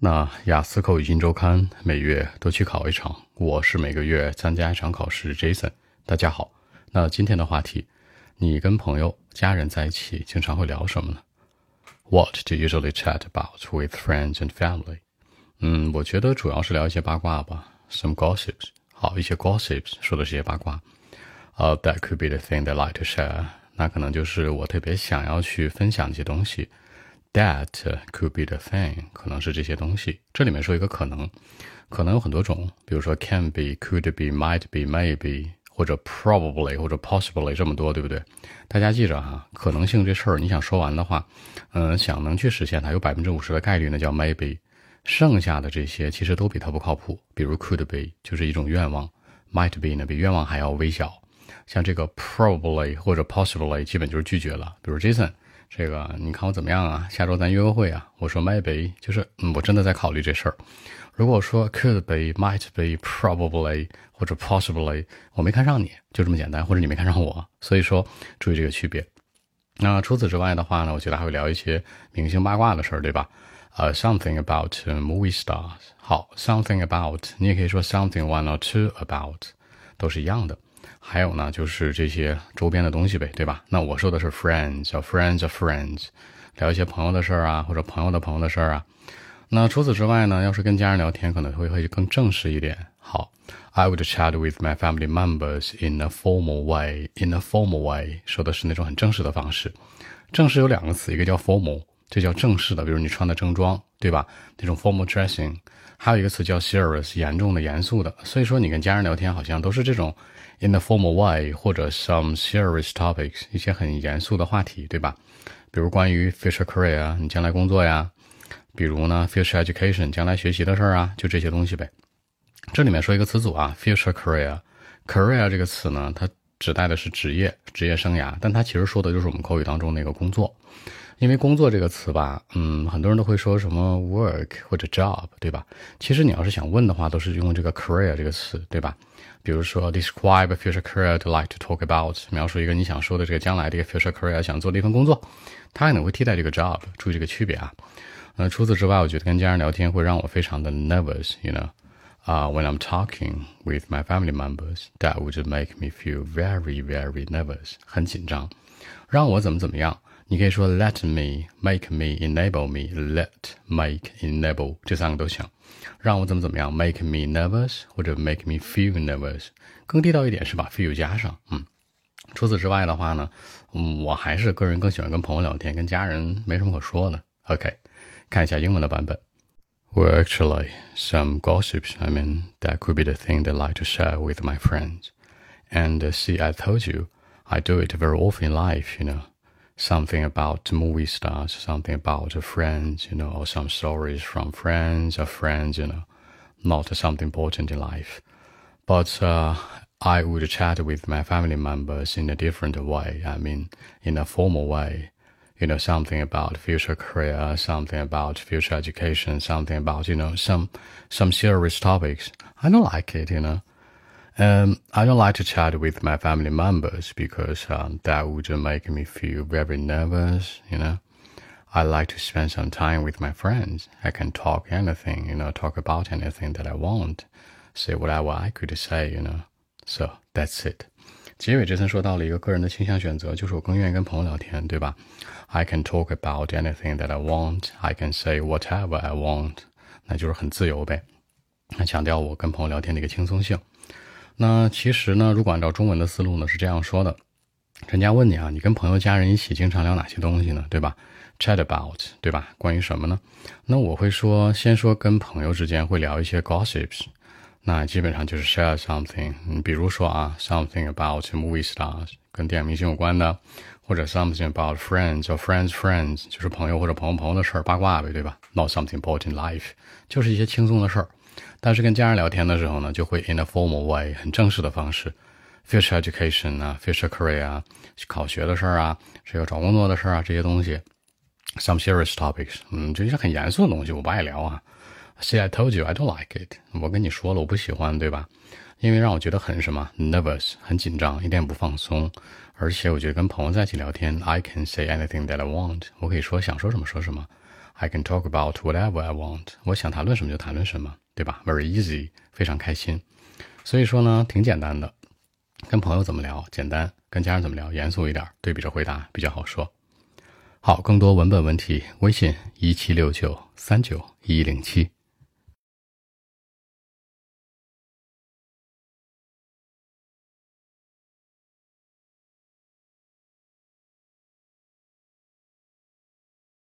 那雅思口语新周刊每月都去考一场，我是每个月参加一场考试。Jason，大家好。那今天的话题，你跟朋友、家人在一起经常会聊什么呢？What do you usually chat about with friends and family？嗯，我觉得主要是聊一些八卦吧，some gossips。好，一些 gossips 说的是些八卦。呃，that could be the thing they like to share。那可能就是我特别想要去分享一些东西。That could be the thing，可能是这些东西。这里面说一个可能，可能有很多种，比如说 can be、could be、might be、maybe，或者 probably 或者 possibly 这么多，对不对？大家记着哈，可能性这事儿，你想说完的话，嗯，想能去实现它，有百分之五十的概率呢，叫 maybe。剩下的这些其实都比它不靠谱。比如 could be 就是一种愿望，might be 呢比愿望还要微小。像这个 probably 或者 possibly 基本就是拒绝了。比如 Jason。这个你看我怎么样啊？下周咱约个会啊？我说 maybe，就是嗯，我真的在考虑这事儿。如果说 could be、might be、probably 或者 possibly，我没看上你，就这么简单，或者你没看上我，所以说注意这个区别。那除此之外的话呢，我觉得还会聊一些明星八卦的事儿，对吧？呃，something about movie stars。好，something about，你也可以说 something one or two about，都是一样的。还有呢，就是这些周边的东西呗，对吧？那我说的是 friends，叫 friends of friends，聊一些朋友的事儿啊，或者朋友的朋友的事儿啊。那除此之外呢，要是跟家人聊天，可能会会更正式一点。好，I would chat with my family members in a formal way. In a formal way，说的是那种很正式的方式。正式有两个词，一个叫 formal，这叫正式的，比如你穿的正装，对吧？那种 formal dressing。还有一个词叫 serious，严重的、严肃的。所以说，你跟家人聊天好像都是这种。In the formal way，或者 some serious topics，一些很严肃的话题，对吧？比如关于 future career，你将来工作呀；比如呢 future education，将来学习的事儿啊，就这些东西呗。这里面说一个词组啊，future career，career 这个词呢，它指代的是职业、职业生涯，但它其实说的就是我们口语当中那个工作。因为工作这个词吧，嗯，很多人都会说什么 work 或者 job，对吧？其实你要是想问的话，都是用这个 career 这个词，对吧？比如说 describe a future career to like to talk about，描述一个你想说的这个将来的一个 future career，想做的一份工作，它可能会替代这个 job，注意这个区别啊。呃，除此之外，我觉得跟家人聊天会让我非常的 nervous，you know，啊，when I'm talking with my family members，that would make me feel very very nervous，很紧张，让我怎么怎么样。你可以说 let me make me enable me let make enable 这三个都行，让我怎么怎么样 make me nervous 或者 make me feel nervous 更地道一点是把 feel 加上。嗯，除此之外的话呢，嗯，我还是个人更喜欢跟朋友聊天，跟家人没什么可说的。OK，看一下英文的版本。 Well, actually, some gossips. I mean, that could be the thing they like to share with my friends. And uh, see, I told you, I do it very often in life, you know something about movie stars, something about friends, you know, or some stories from friends or friends, you know, not something important in life. But uh, I would chat with my family members in a different way. I mean, in a formal way. You know, something about future career, something about future education, something about, you know, some, some serious topics. I don't like it, you know. Um, I don't like to chat with my family members because um, that would make me feel very nervous, you know. I like to spend some time with my friends. I can talk anything, you know, talk about anything that I want, say whatever I could say, you know. So that's it. 结尾这层说到了一个个人的倾向选择，就是我更愿意跟朋友聊天，对吧？I can talk about anything that I want. I can say whatever I want. 那就是很自由呗。那强调我跟朋友聊天的一个轻松性。那其实呢，如果按照中文的思路呢，是这样说的：人家问你啊，你跟朋友、家人一起经常聊哪些东西呢？对吧？Chat about，对吧？关于什么呢？那我会说，先说跟朋友之间会聊一些 gossips，那基本上就是 share something。嗯，比如说啊，something about movie stars，跟电影明星有关的，或者 something about friends or friends friends，就是朋友或者朋友朋友的事儿，八卦呗，对吧？Not something important life，就是一些轻松的事儿。但是跟家人聊天的时候呢，就会 in a formal way，很正式的方式，future education 啊，future career 啊，考学的事儿啊，这个找工作的事儿啊，这些东西，some serious topics，嗯，这些很严肃的东西，我不爱聊啊。See, I told you I don't like it。我跟你说了，我不喜欢，对吧？因为让我觉得很什么，nervous，很紧张，一点也不放松。而且我觉得跟朋友在一起聊天，I can say anything that I want，我可以说想说什么说什么。I can talk about whatever I want。我想谈论什么就谈论什么，对吧？Very easy，非常开心。所以说呢，挺简单的。跟朋友怎么聊，简单；跟家人怎么聊，严肃一点。对比着回答比较好说。好，更多文本问题，微信一七六九三九一零七。